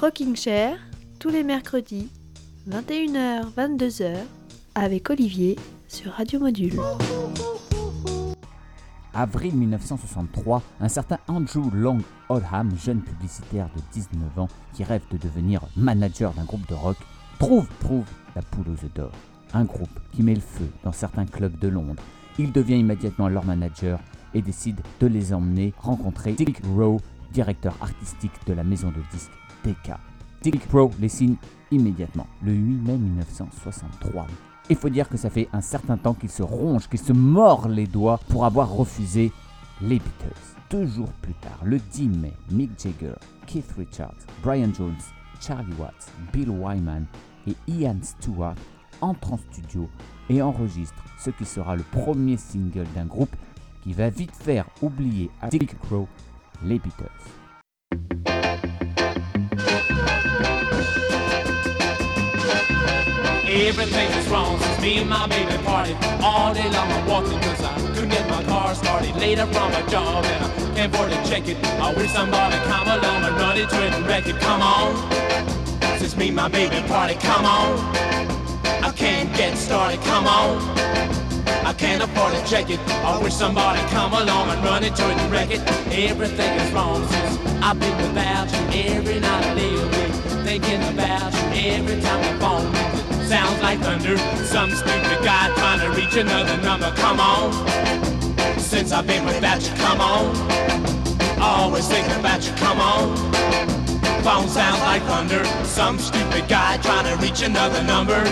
Rocking Chair, tous les mercredis, 21h, 22h, avec Olivier sur Radio Module. Avril 1963, un certain Andrew Long Oldham, jeune publicitaire de 19 ans qui rêve de devenir manager d'un groupe de rock, trouve, trouve la poule aux œufs d'or. Un groupe qui met le feu dans certains clubs de Londres. Il devient immédiatement leur manager et décide de les emmener rencontrer Dick Rowe, directeur artistique de la maison de disques DK. Dick Rowe les signe immédiatement, le 8 mai 1963. Il faut dire que ça fait un certain temps qu'il se ronge, qu'il se mord les doigts pour avoir refusé les Beatles. Deux jours plus tard, le 10 mai, Mick Jagger, Keith Richards, Brian Jones, Charlie Watts, Bill Wyman et Ian Stewart entrent en studio et enregistrent ce qui sera le premier single d'un groupe qui va vite faire oublier à Dick Crow les Beatles. Everything is wrong since me and my baby party All day long I'm walking cause I couldn't get my car started. Later from a job and I can't afford to check it. I wish somebody come along and run into it and wreck it. Come on, since me and my baby party Come on, I can't get started Come on, I can't afford to check it. I wish somebody come along and run into it and wreck it. Everything is wrong since I've been without you. Every night I awake thinking about you Every time the phone it sounds like thunder. Some stupid guy trying to reach another number. Come on, since I've been without you Come on, always thinking about you Come on, phone sounds like thunder. Some stupid guy trying to reach another number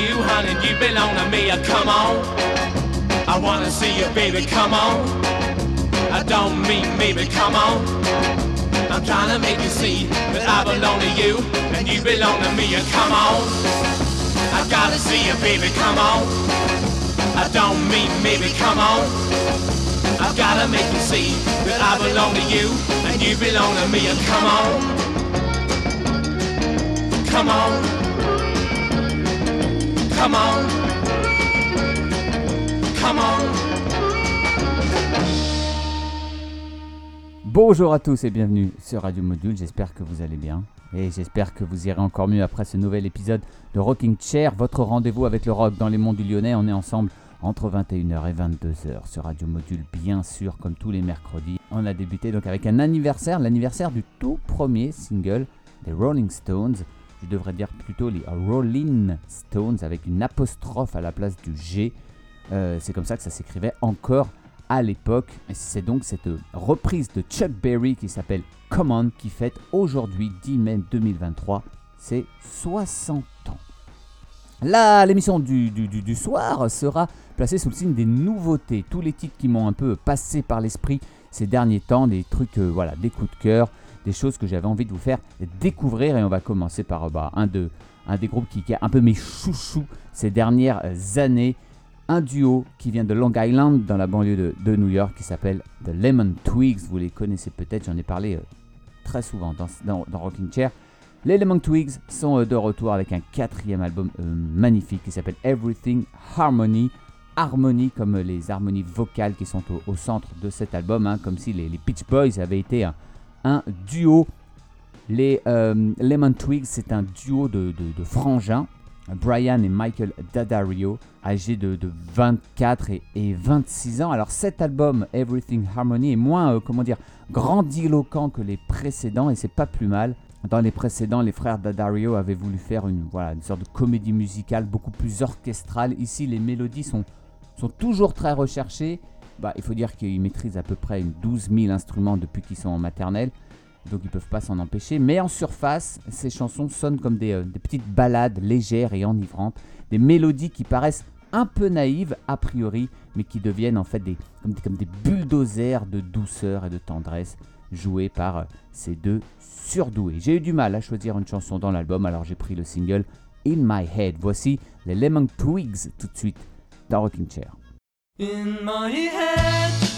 you, honey. You belong to me. Come on, I wanna see you, baby. Come on. I don't mean maybe. Come on. I'm trying to make you see that I belong to you and you belong to me. Uh, Come on, I gotta see you, baby. Come on. I don't mean maybe. Come on. I've gotta make you see that I belong to you and you belong to me. And come on, come on, Bonjour à tous et bienvenue sur Radio Module, j'espère que vous allez bien. Et j'espère que vous irez encore mieux après ce nouvel épisode de Rocking Chair, votre rendez-vous avec le rock dans les monts du Lyonnais. On est ensemble entre 21h et 22h sur Radio Module, bien sûr, comme tous les mercredis. On a débuté donc avec un anniversaire, l'anniversaire du tout premier single des Rolling Stones. Je devrais dire plutôt les Rolling Stones avec une apostrophe à la place du G. Euh, c'est comme ça que ça s'écrivait encore à l'époque. C'est donc cette reprise de Chuck Berry qui s'appelle Come On qui fête aujourd'hui, 10 mai 2023, ses 60 ans. Là, l'émission du soir sera placée sous le signe des nouveautés. Tous les titres qui m'ont un peu passé par l'esprit ces derniers temps, des trucs, euh, voilà, des coups de cœur, des choses que j'avais envie de vous faire découvrir. Et on va commencer par bah, un, un des groupes qui, qui a un peu mes chouchous ces dernières années. Un duo qui vient de Long Island, dans la banlieue de, New York, qui s'appelle The Lemon Twigs. Vous les connaissez peut-être, j'en ai parlé euh, très souvent dans, dans, Rocking Chair. Les Lemon Twigs sont euh, de retour avec un quatrième album euh, magnifique qui s'appelle Everything Harmony. Harmony comme les harmonies vocales qui sont au, centre de cet album, hein, comme si les, Beach Boys avaient été un duo. Les euh, Lemon Twigs, c'est un duo de, de, frangins, Brian et Michael Daddario, âgés de, de 24 et, et, 26 ans. Alors cet album, Everything Harmony, est moins, euh, comment dire, grandiloquent que les précédents et c'est pas plus mal. Dans les précédents, les frères Daddario avaient voulu faire une, voilà, une sorte de comédie musicale beaucoup plus orchestrale. Ici, les mélodies sont, sont toujours très recherchées. Bah, il faut dire qu'ils maîtrisent à peu près une 12 000 instruments depuis qu'ils sont en maternelle. Donc ils peuvent pas s'en empêcher. Mais en surface, ces chansons sonnent comme des, euh, des, petites ballades légères et enivrantes. Des mélodies qui paraissent un peu naïves a priori, mais qui deviennent en fait des, comme, des, comme des bulldozers de douceur et de tendresse joués par euh, ces deux surdoués. J'ai eu du mal à choisir une chanson dans l'album, alors j'ai pris le single In My Head. Voici les Lemon Twigs tout de suite dans Rocking Chair. In my head,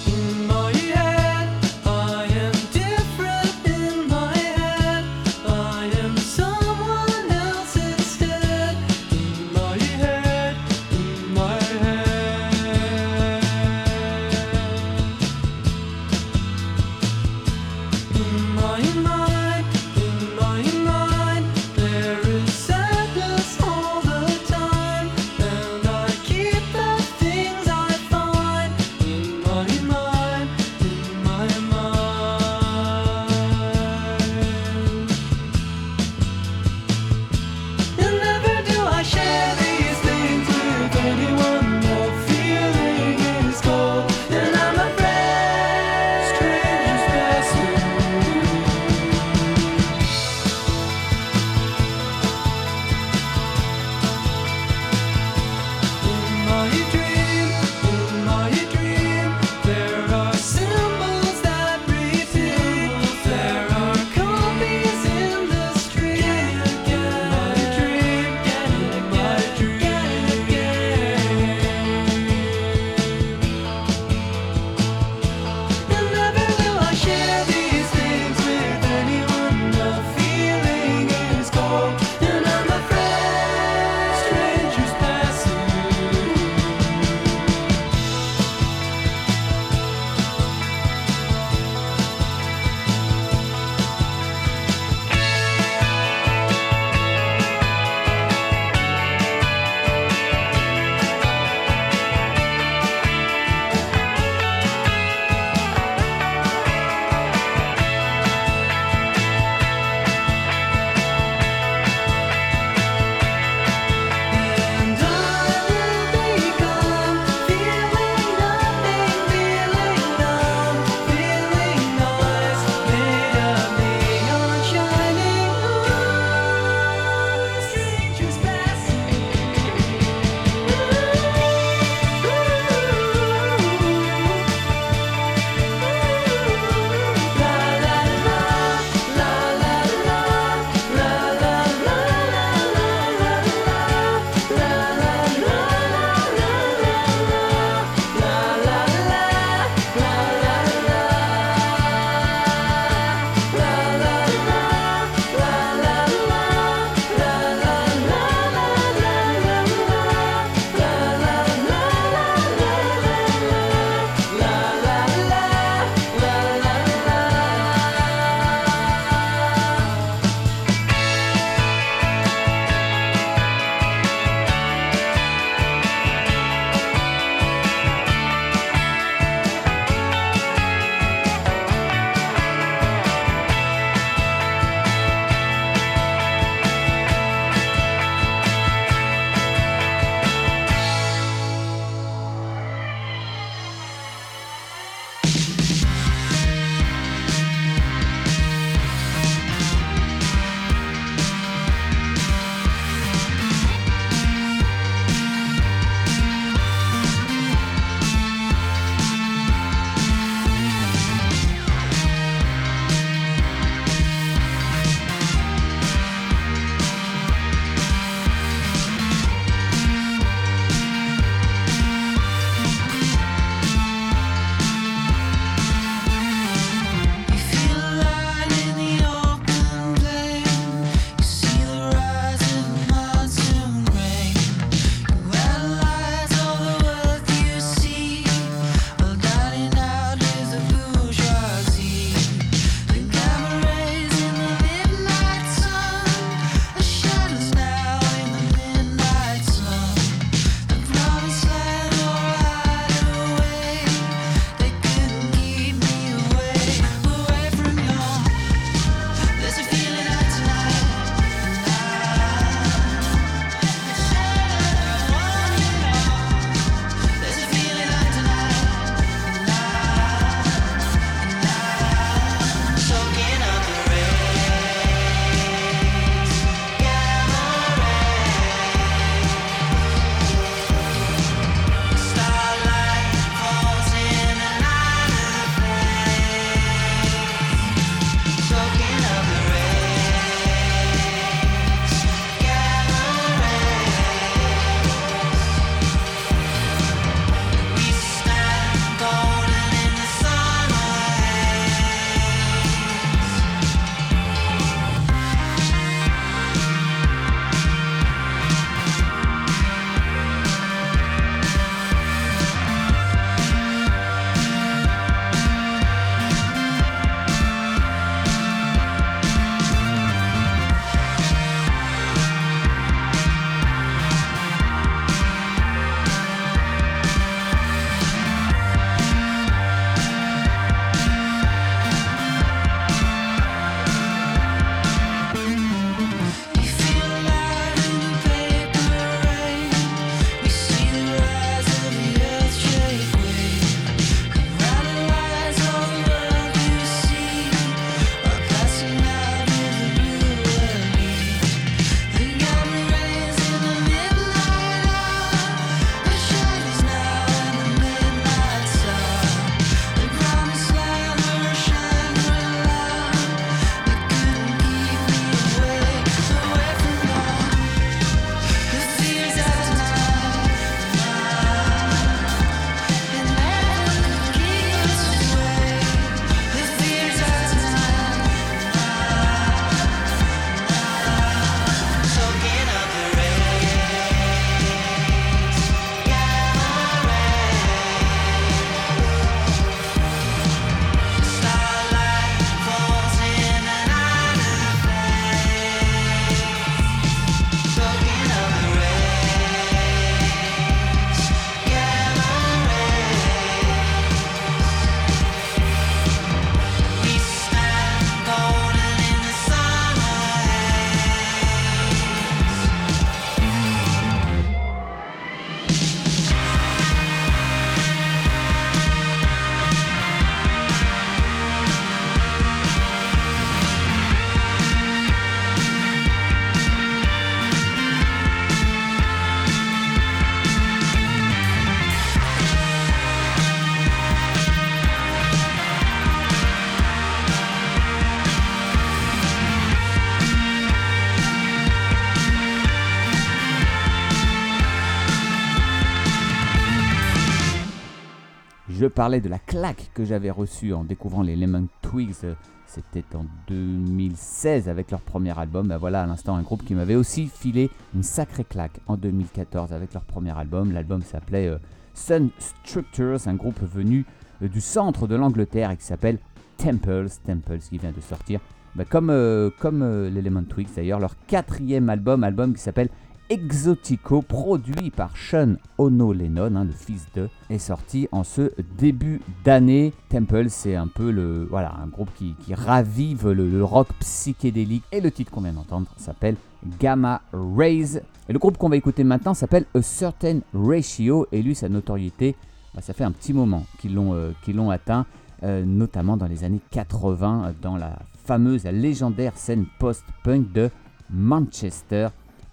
parlais de la claque que j'avais reçue en découvrant les Lemon Twigs. C'était en 2016 avec leur premier album. Ben voilà, à l'instant, un groupe qui m'avait aussi filé une sacrée claque en 2014 avec leur premier album. L'album s'appelait euh, Sun Structures, un groupe venu euh, du centre de l'Angleterre et qui s'appelle Temples. Temples qui vient de sortir, ben comme, euh, comme les Lemon Twigs d'ailleurs, leur quatrième album, album qui s'appelle Exotico, produit par Sean Ono Lennon, hein, le fils de, est sorti en ce début d'année. Temple, c'est un peu le, voilà, un groupe qui, ravive le, rock psychédélique. Et le titre qu'on vient d'entendre s'appelle Gamma Rays. Et le groupe qu'on va écouter maintenant s'appelle A Certain Ratio. Et lui, sa notoriété, bah, ça fait un petit moment qu'ils l'ont euh, atteint, euh, notamment dans les années 80, dans la fameuse, la légendaire scène post-punk de Manchester.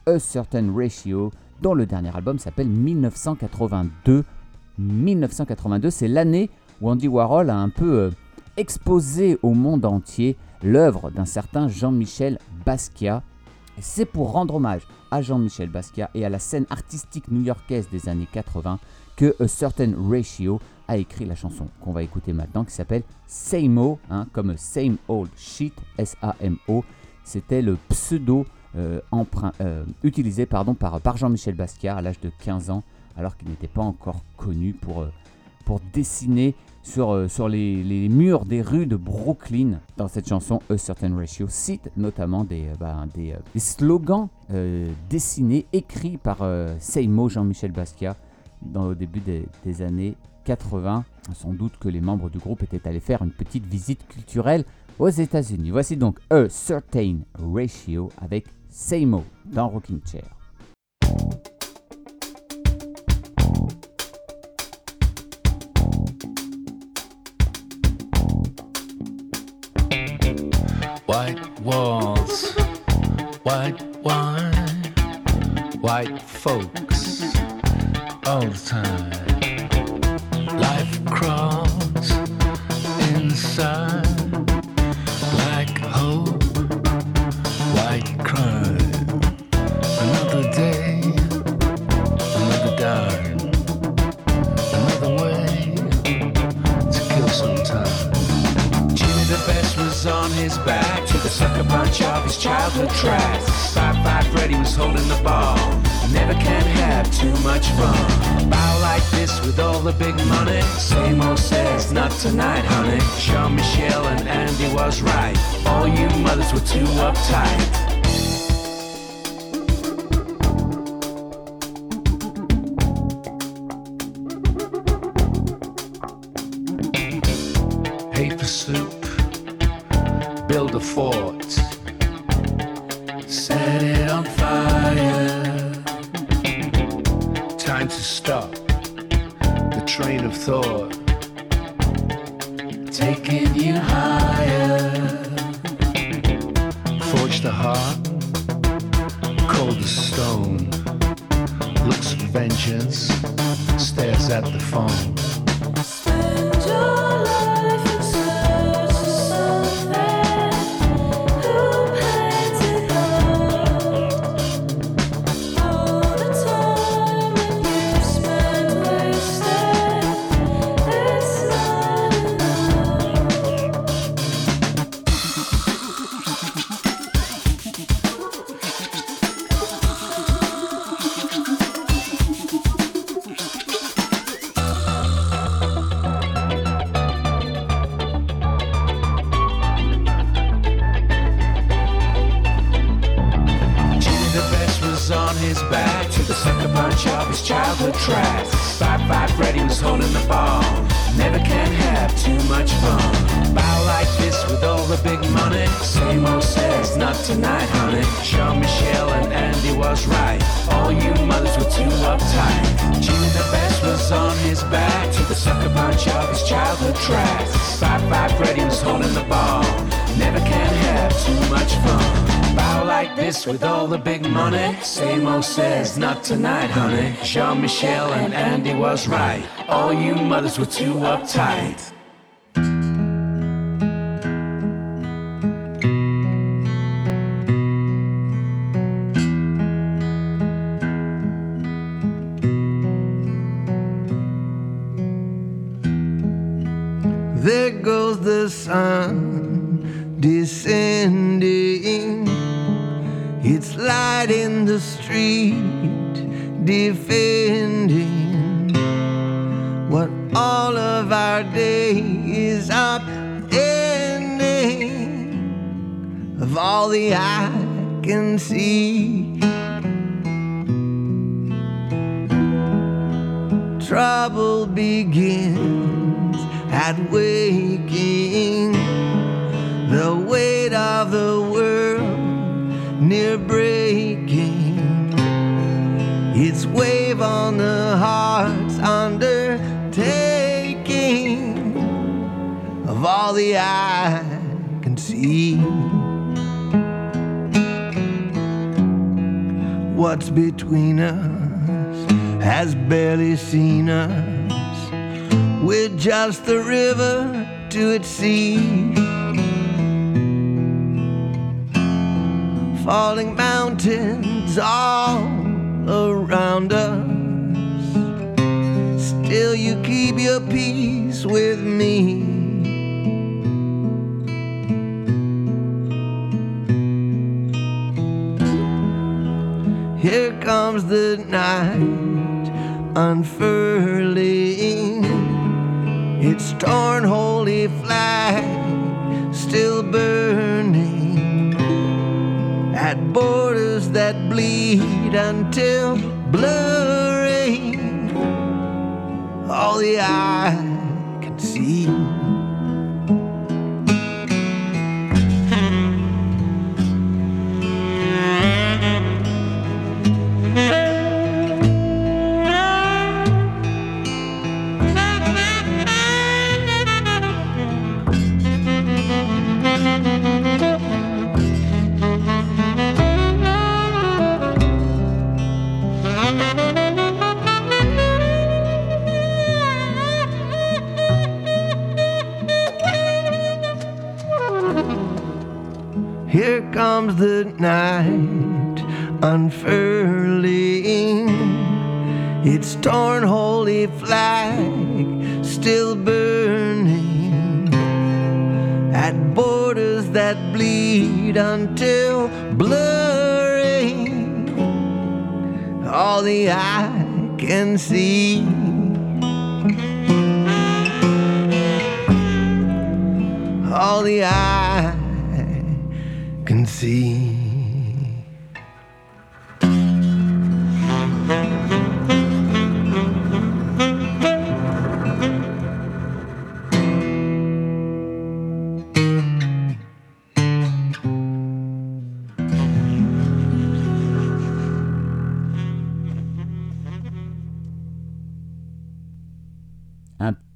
A Certain Ratio, dont le dernier album s'appelle 1982. 1982, c'est l'année où Andy Warhol a un peu euh, exposé au monde entier l'œuvre d'un certain Jean-Michel Basquiat. C'est pour rendre hommage à Jean-Michel Basquiat et à la scène artistique new-yorkaise des années 80 que A Certain Ratio a écrit la chanson qu'on va écouter maintenant qui s'appelle Same hein, comme Same Old Shit, S-A-M-O. C'était le pseudo euh, euh, utilisé pardon, par, par Jean-Michel Basquiat à l'âge de 15 ans, alors qu'il n'était pas encore connu pour, euh, pour dessiner sur, sur les, murs des rues de Brooklyn. Dans cette chanson, A Certain Ratio cite notamment des, bah, des, slogans dessinés, écrits par Seymour Jean-Michel Basquiat dans, au début des, des années 80. Sans doute que les membres du groupe étaient allés faire une petite visite culturelle aux États-Unis. Voici donc A Certain Ratio avec Seimo dans Rocking Chair. White walls, white wine, white folks all the time. Punch of his childhood tracks. Five Five Freddy was holding the ball. Never can have too much fun. Bow like this with all the big money. Same old says not tonight honey. Jean-Michel and Andy was right. All you mothers were too uptight Primo says, not tonight, honey. Sean Michelle and Andy was right. All you mothers were too uptight. Jimmy the Best was on his back to the sucker punch of his childhood tracks. Five Five Freddy was holding the ball. Never can have too much fun. Bow like this with all the big money. Samo says, not tonight, honey. Sean Michelle and Andy was right. All you mothers were too uptight. Sun descending. It's light in the street, defending what all of our day is upending of all the I can see. Trouble begins at waking, on the heart's undertaking of all the eye can see. What's between us has barely seen us. We're just the river to its sea. Falling mountains all your peace with me. Here comes the night unfurling. Its torn holy flag still burning at borders that bleed until blurring all the eye can see. Comes the night unfurling. Its torn holy flag still burning at borders that bleed until blurring all the eye can see. All the eye see.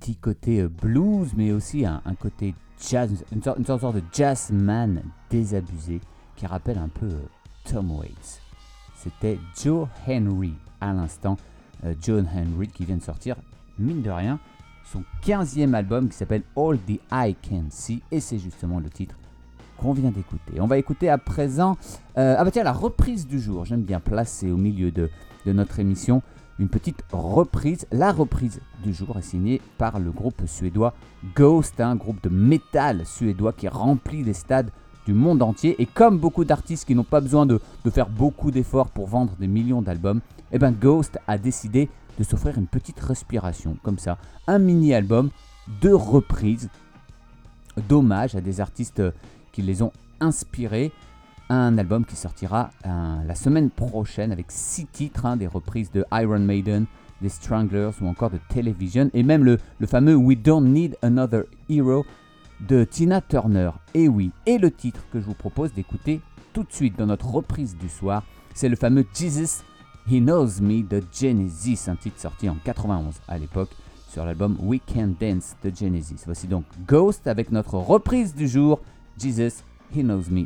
Petit côté euh, blues, mais aussi un, côté jazz, une sorte, une sorte de jazzman désabusé qui rappelle un peu euh, Tom Waits. C'était Joe Henry à l'instant. euh, John Henry qui vient de sortir, mine de rien, son 15e album qui s'appelle All the I Can See et c'est justement le titre qu'on vient d'écouter. On va écouter à présent, euh, ah bah tiens, la reprise du jour. J'aime bien placer au milieu de, de notre émission une petite reprise. La reprise du jour est signée par le groupe suédois Ghost, un groupe de métal suédois qui remplit les stades du monde entier. Et comme beaucoup d'artistes qui n'ont pas besoin de, faire beaucoup d'efforts pour vendre des millions d'albums, eh ben Ghost a décidé de s'offrir une petite respiration, comme ça, un mini-album de reprises, d'hommage à des artistes qui les ont inspirés. Un album qui sortira euh, la semaine prochaine avec six titres, hein, des reprises de Iron Maiden, des Stranglers ou encore de Television, et même le, fameux We Don't Need Another Hero de Tina Turner. Et oui, et le titre que je vous propose d'écouter tout de suite dans notre reprise du soir, c'est le fameux Jesus He Knows Me de Genesis, un titre sorti en 91 à l'époque sur l'album We Can Dance de Genesis. Voici donc Ghost avec notre reprise du jour, Jesus He Knows Me,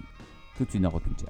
tout de suite dans Chair.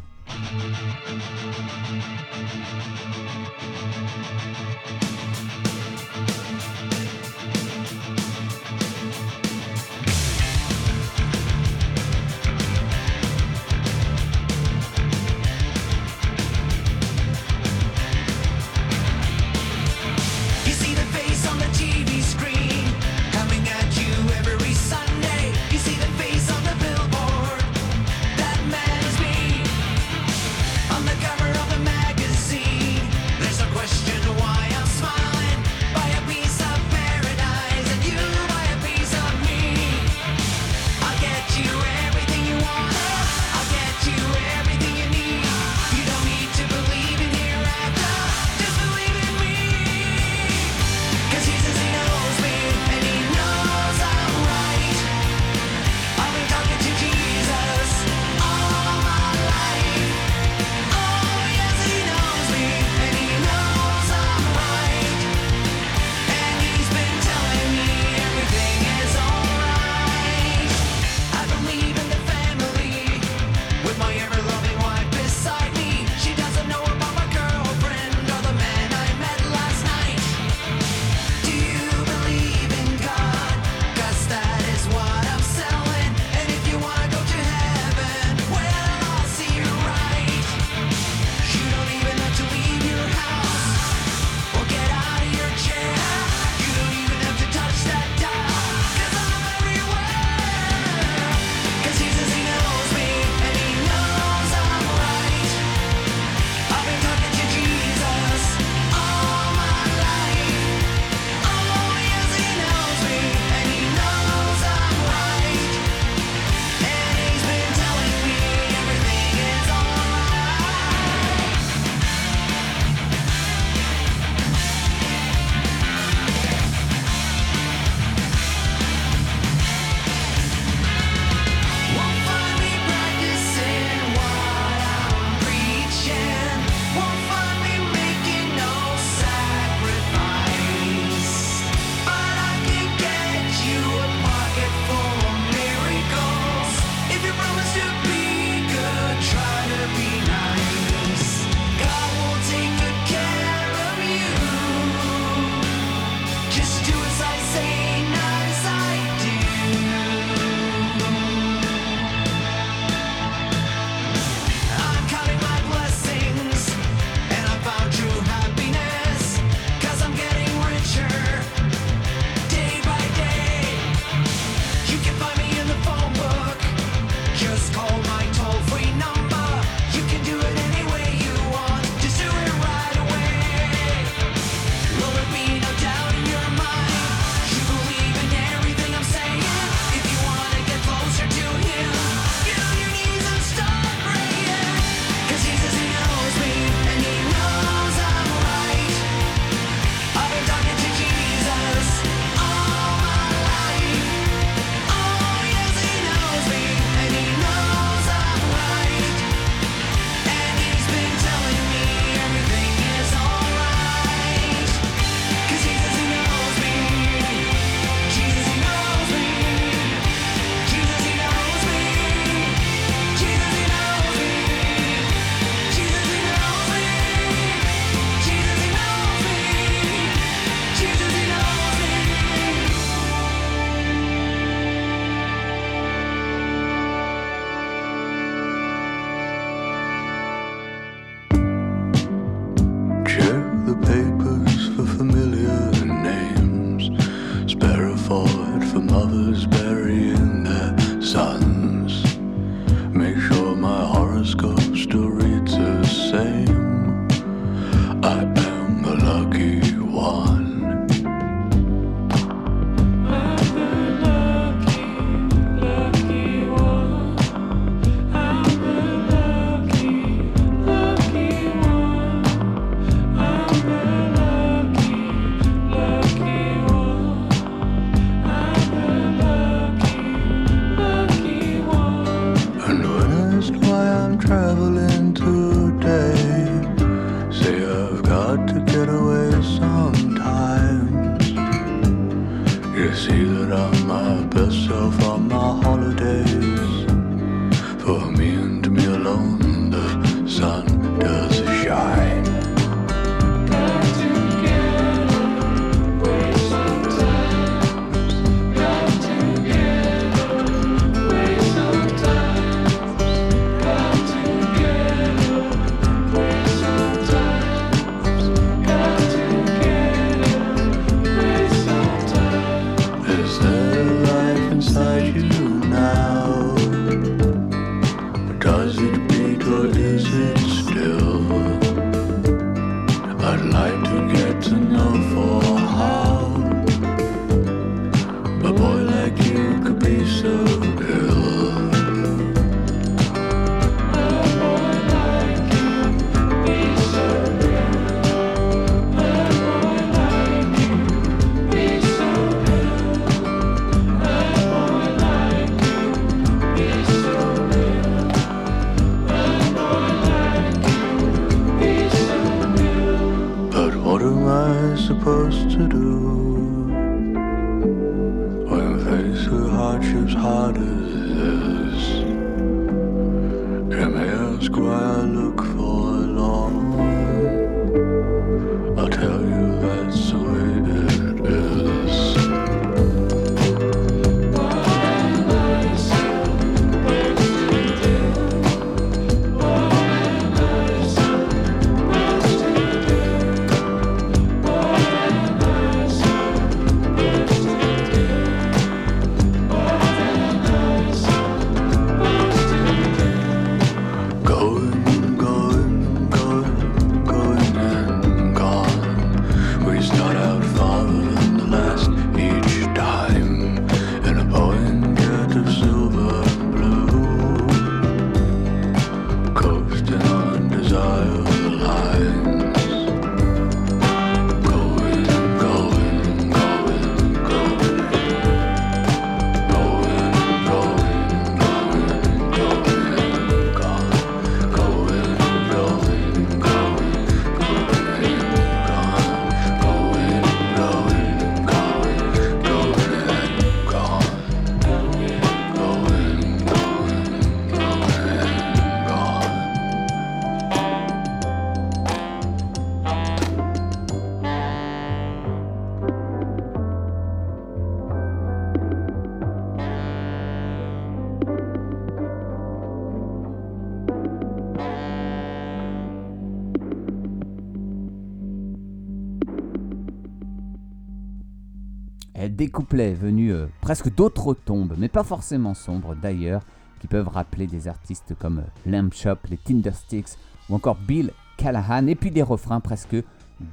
Des couplets venus euh, presque d'autres tombes, mais pas forcément sombres d'ailleurs, qui peuvent rappeler des artistes comme euh, Lamb Chop, les Tindersticks ou encore Bill Callahan, et puis des refrains presque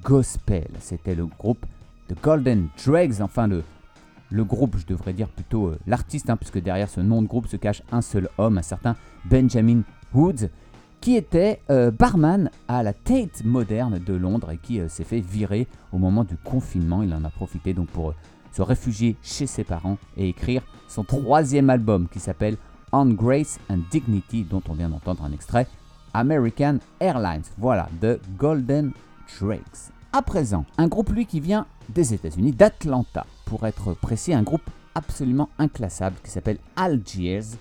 gospel. C'était le groupe The Golden Dregs, enfin le, le groupe, je devrais dire plutôt euh, l'artiste, hein, puisque derrière ce nom de groupe se cache un seul homme, un certain Benjamin Woods, qui était euh, barman à la Tate moderne de Londres et qui euh, s'est fait virer au moment du confinement. Il en a profité donc pour se réfugier chez ses parents et écrire son troisième album qui s'appelle On Grace and Dignity, dont on vient d'entendre un extrait, American Airlines. Voilà, The Golden Drakes. À présent, un groupe lui qui vient des États-Unis, d'Atlanta, pour être précis, un groupe absolument inclassable qui s'appelle Algiers.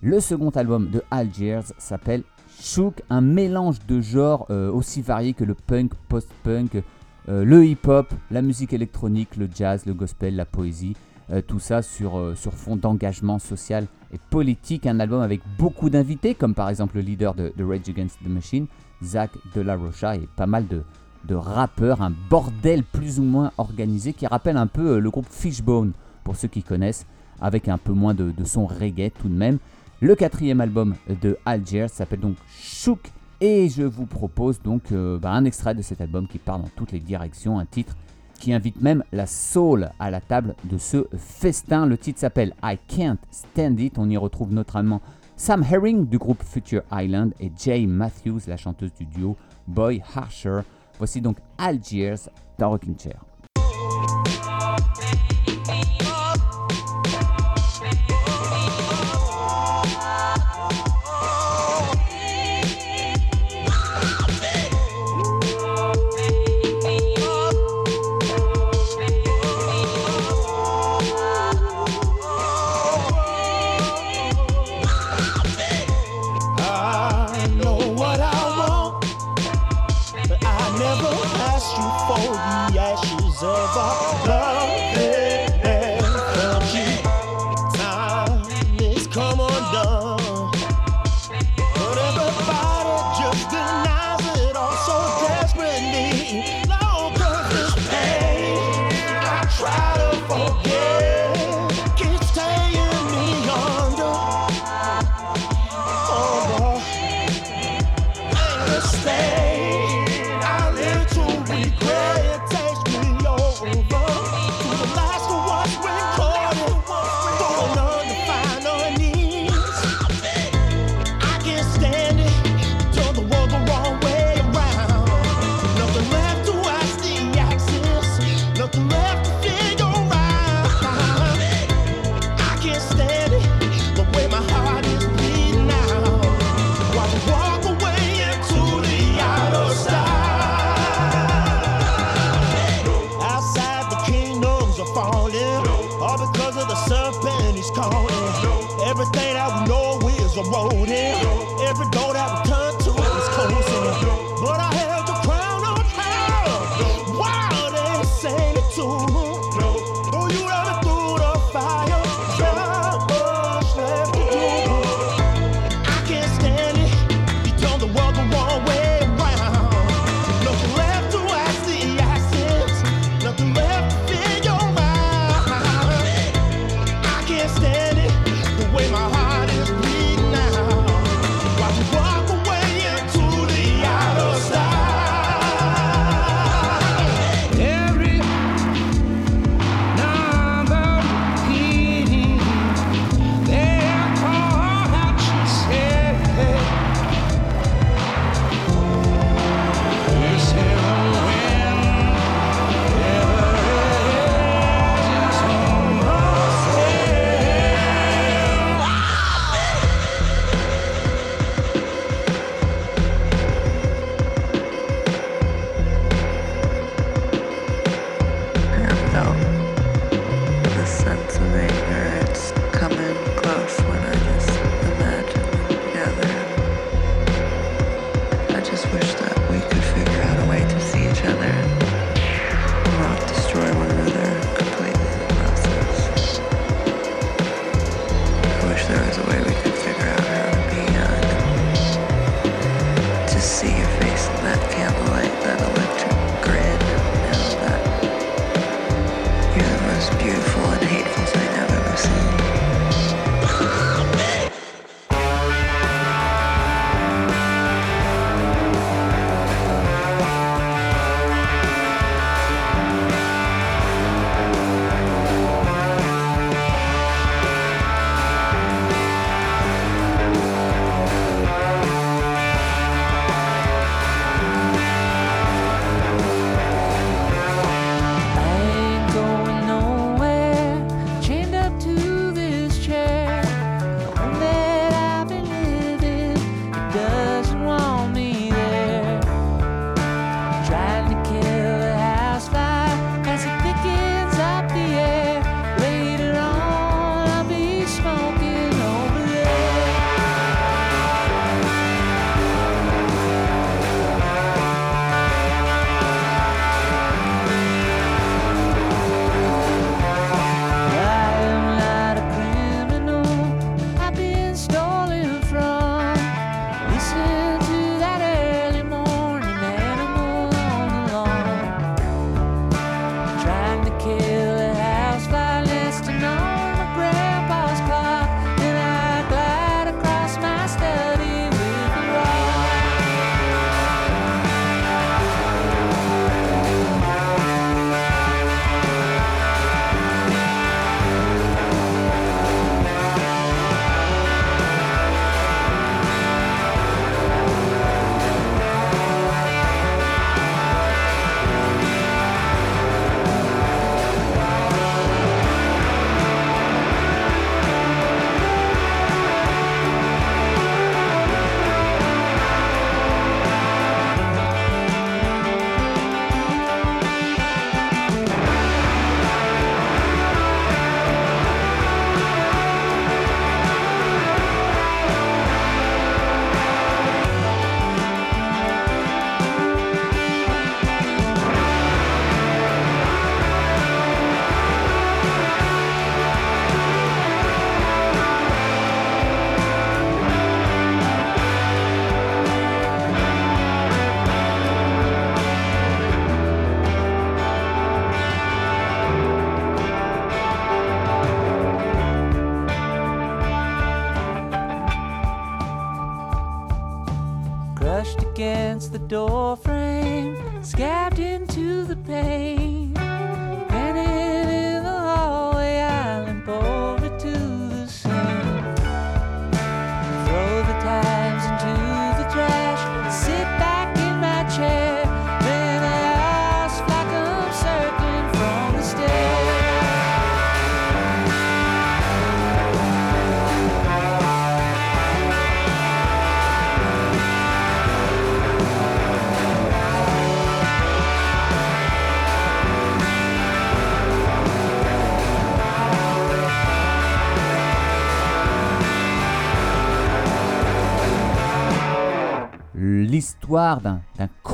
Le second album de Algiers s'appelle Shook, un mélange de genres euh, aussi variés que le punk, post-punk, euh, le hip-hop, la musique électronique, le jazz, le gospel, la poésie, euh, tout ça sur, fond d'engagement social et politique. Un album avec beaucoup d'invités, comme par exemple le leader de, de Rage Against the Machine, Zach De La Rocha, et pas mal de, de rappeurs, un bordel plus ou moins organisé qui rappelle un peu euh, le groupe Fishbone, pour ceux qui connaissent, avec un peu moins de, son reggae tout de même. Le quatrième album de Algiers s'appelle donc Chouk et je vous propose donc euh, bah, un extrait de cet album qui part dans toutes les directions, un titre qui invite même la soul à la table de ce festin. Le titre s'appelle I Can't Stand It. On y retrouve notamment Sam Herring du groupe Future Island et Jay Matthews, la chanteuse du duo Boy Harsher. Voici donc Algiers dans Rocking Chair.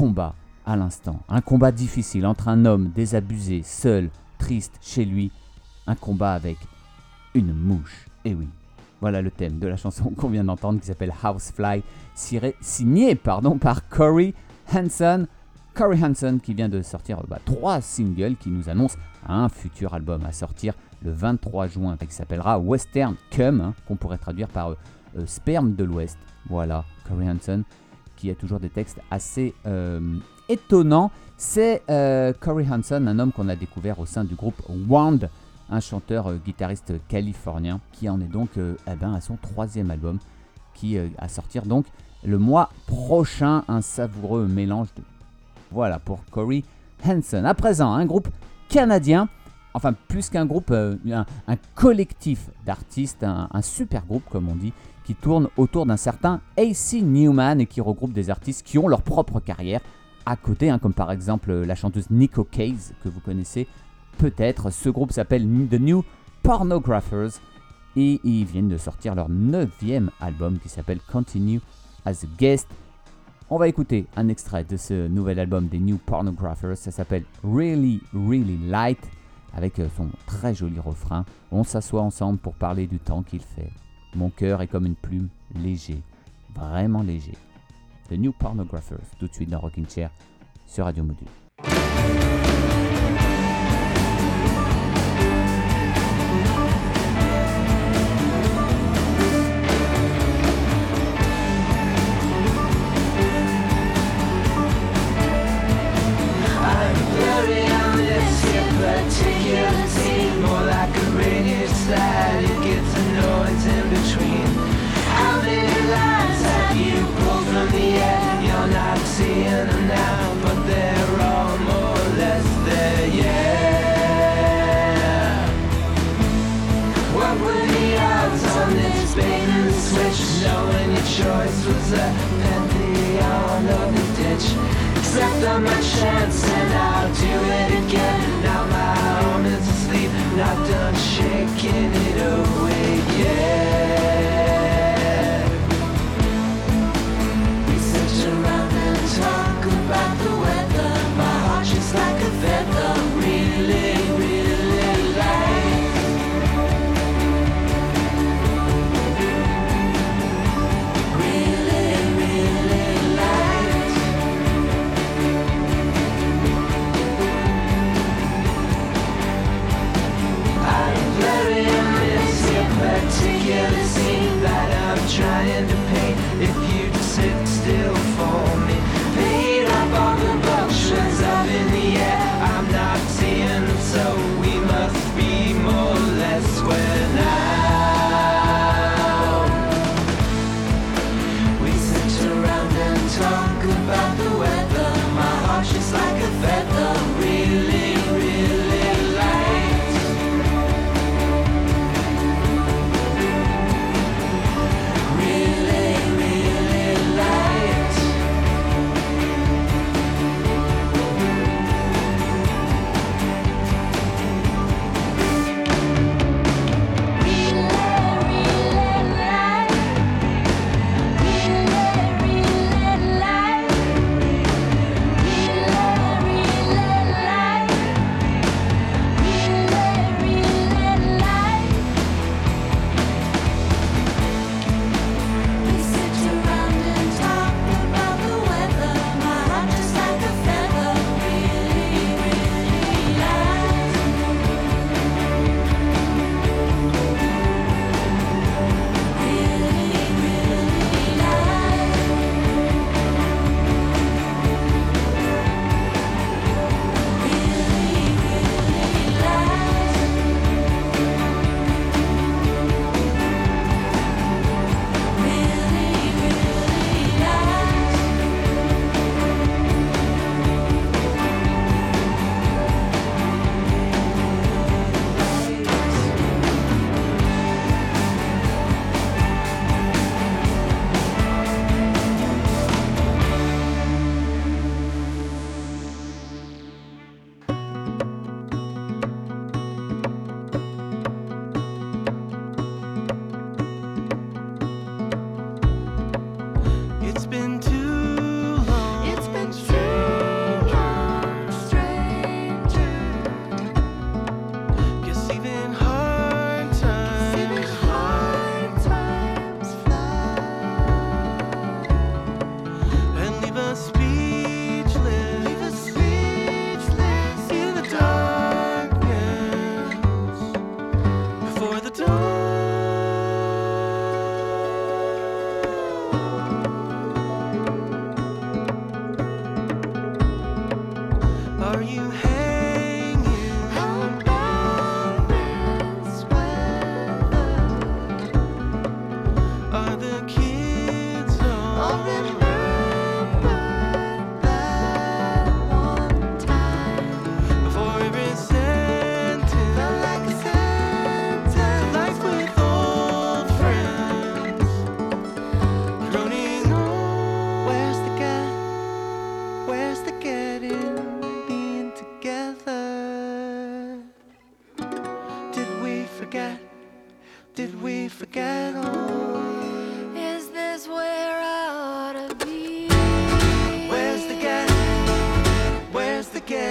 Combat à l'instant. Un combat difficile entre un homme désabusé, seul, triste chez lui. Un combat avec une mouche. Et oui, voilà le thème de la chanson qu'on vient d'entendre qui s'appelle Housefly, ciré- signé pardon, par Corey Hanson. Corey Hanson qui vient de sortir bah, trois singles qui nous annoncent un futur album à sortir le 23 juin qui s'appellera Western Cum, hein, qu'on pourrait traduire par euh, euh, Sperme de l'Ouest. Voilà, Corey Hanson qui a toujours des textes assez euh, étonnants. C'est euh, Corey Hanson, un homme qu'on a découvert au sein du groupe Wound, un chanteur euh, guitariste californien qui en est donc eh ben, à son troisième album qui à sortir donc le mois prochain. Un savoureux mélange voilà pour Corey Hanson. À présent, un groupe canadien, enfin plus qu'un groupe, un, un collectif d'artistes, un, un super groupe comme on dit, qui tourne autour d'un certain AC Newman et qui regroupe des artistes qui ont leur propre carrière à côté, hein, comme par exemple euh, la chanteuse Nico Case que vous connaissez peut-être. Ce groupe s'appelle The New Pornographers et ils viennent de sortir leur neuvième album qui s'appelle Continue as a Guest. On va écouter un extrait de ce nouvel album des New Pornographers. Ça s'appelle Really, Really Light avec euh, son très joli refrain. On s'assoit ensemble pour parler du temps qu'il fait. Mon cœur est comme une plume, léger, vraiment léger. The New Pornographers, tout de suite dans Rocking Chair sur Radio Module. Except on my chance and I'll do it again. Now my arm is asleep, not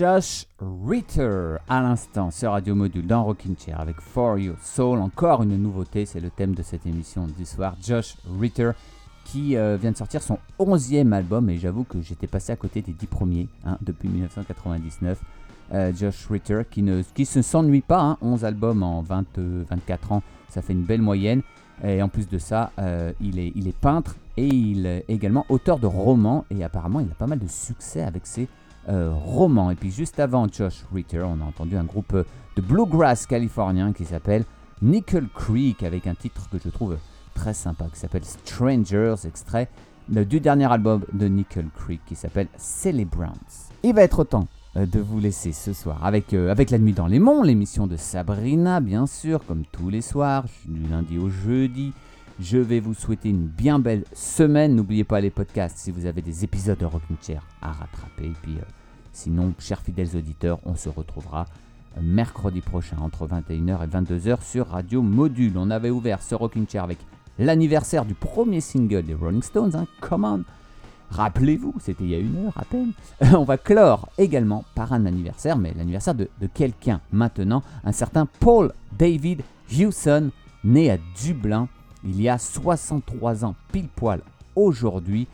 Josh Ritter à l'instant sur Radio Module dans Rockin' Chair avec For Your Soul. Encore une nouveauté, c'est le thème de cette émission du soir. Josh Ritter qui euh, vient de sortir son 11e album et j'avoue que j'étais passé à côté des 10 premiers hein, depuis 1999. Euh, Josh Ritter qui ne qui se s'ennuie pas, hein, 11 albums en 20, euh, 24 ans, ça fait une belle moyenne. Et en plus de ça, euh, il, est, il est peintre et il est également auteur de romans et apparemment il a pas mal de succès avec ses euh, romans. Et puis juste avant Josh Ritter, on a entendu un groupe euh, de bluegrass californien qui s'appelle Nickel Creek avec un titre que je trouve très sympa qui s'appelle Strangers, extrait de- du dernier album de Nickel Creek qui s'appelle Celebrants. Il va être temps euh, de vous laisser ce soir avec, euh, avec La Nuit dans les Monts, l'émission de Sabrina, bien sûr, comme tous les soirs, du lundi au jeudi. Je vais vous souhaiter une bien belle semaine. N'oubliez pas les podcasts si vous avez des épisodes de Rocking Chair à rattraper. Et puis, euh, sinon, chers fidèles auditeurs, on se retrouvera mercredi prochain entre 21h et 22h sur Radio Module. On avait ouvert ce Rocking Chair avec l'anniversaire du premier single des Rolling Stones, hein, Come On. Rappelez-vous, c'était il y a une heure à peine. On va clore également par un anniversaire, mais l'anniversaire de, de quelqu'un maintenant, un certain Paul David Hewson, né à Dublin il y a 63 ans, pile poil aujourd'hui.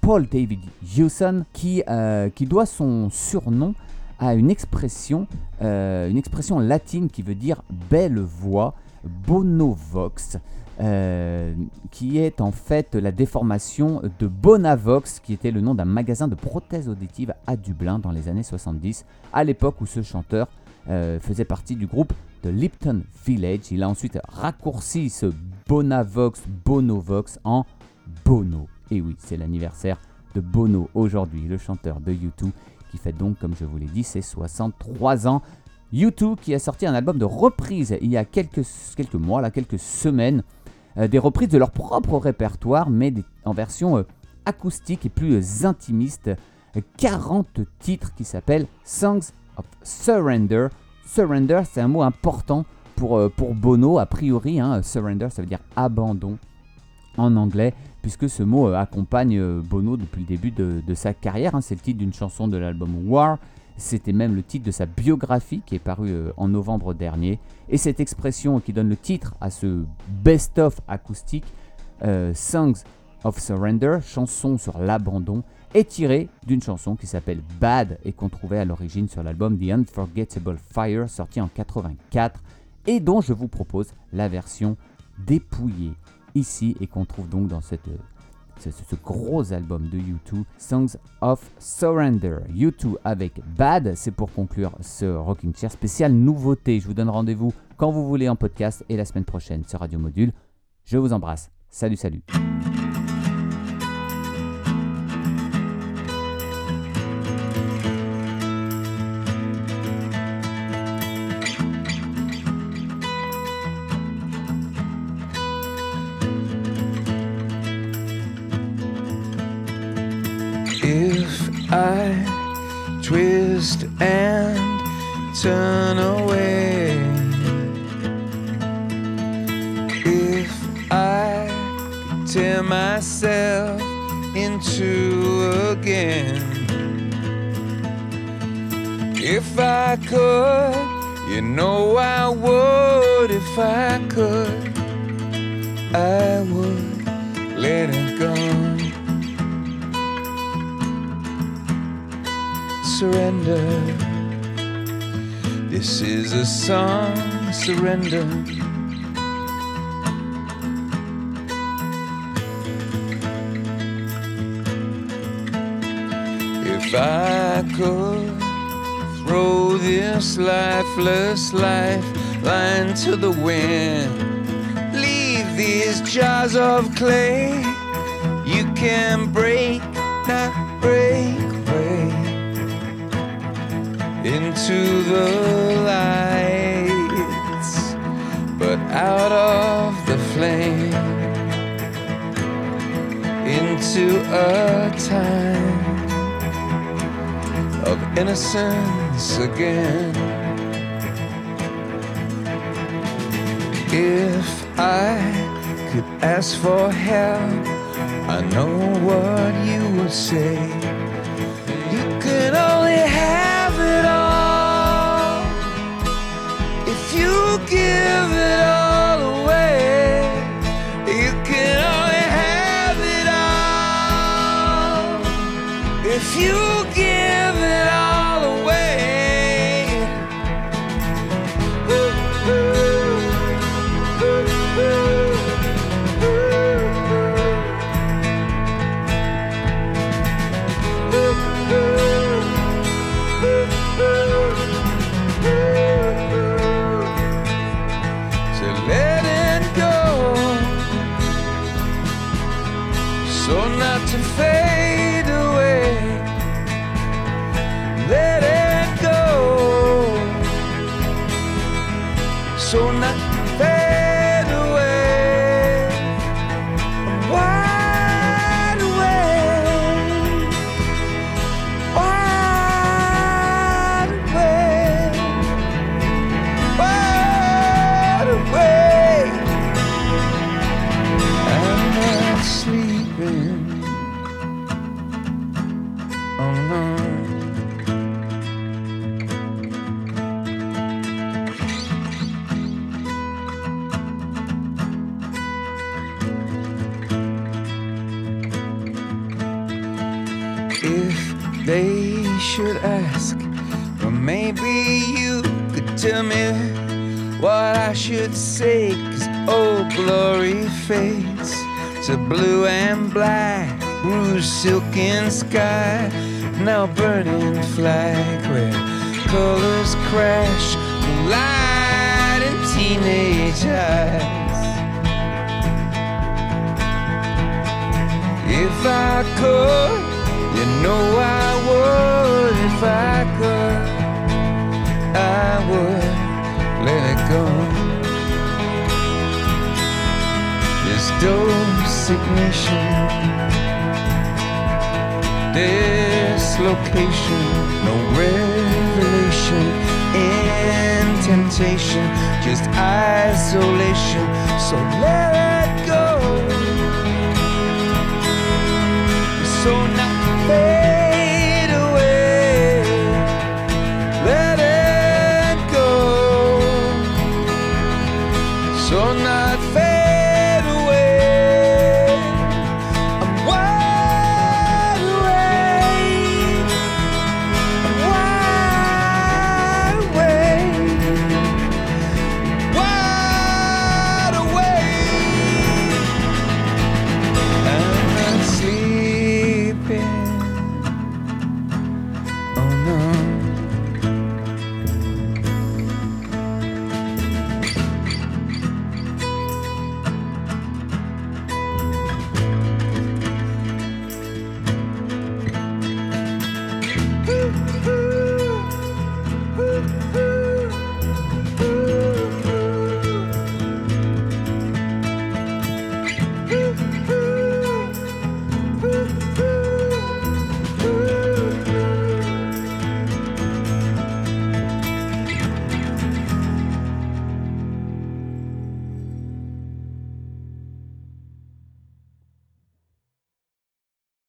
Paul David Hewson qui, euh, doit son surnom à une expression, euh, une expression latine qui veut dire belle voix, bonovox, euh, qui est en fait la déformation de Bonavox, qui était le nom d'un magasin de prothèses auditives à Dublin dans les années 70, à l'époque où ce chanteur faisait partie du groupe de Lipton Village. Il a ensuite raccourci ce Bonavox, Bonovox en Bono. Et oui, c'est l'anniversaire de Bono aujourd'hui, le chanteur de U2, qui fait donc, comme je vous l'ai dit, ses 63 ans. U2 qui a sorti un album de reprise il y a quelques, mois, là, quelques semaines, euh, des reprises de leur propre répertoire, mais en version euh, acoustique et plus euh, intimiste. Euh, 40 titres qui s'appellent Songs of Surrender. Surrender, c'est un mot important pour, euh, Bono, a priori. hein. Surrender, ça veut dire abandon en anglais, puisque ce mot euh, accompagne euh, Bono depuis le début de, sa carrière. hein. C'est le titre d'une chanson de l'album War. C'était même le titre de sa biographie qui est paru euh, en novembre dernier. Et cette expression qui donne le titre à ce best-of acoustique, Songs of Surrender, chanson sur l'abandon, est tirée d'une chanson qui s'appelle Bad et qu'on trouvait à l'origine sur l'album The Unforgettable Fire sorti en 84 et dont je vous propose la version dépouillée ici et qu'on trouve donc dans cette, euh, ce, ce- ce gros album de U2, Songs of Surrender. U2 avec Bad, c'est pour conclure ce Rocking Chair spécial nouveauté. Je vous donne rendez-vous quand vous voulez en podcast et la semaine prochaine sur Radio Module. Je vous embrasse. Salut, salut. Lifeless lifeline to the wind, leave these jars of clay. You can break, not break into the lights, but out of the flame into a time of innocence again. I could ask for help, I know what you would say. Black, bruised silken sky, now burning flag where colors crash, collide in teenage eyes. If I could, you know I would. If I could, I would let it go. This dosignation, dislocation, no revelation in temptation, just isolation. So let.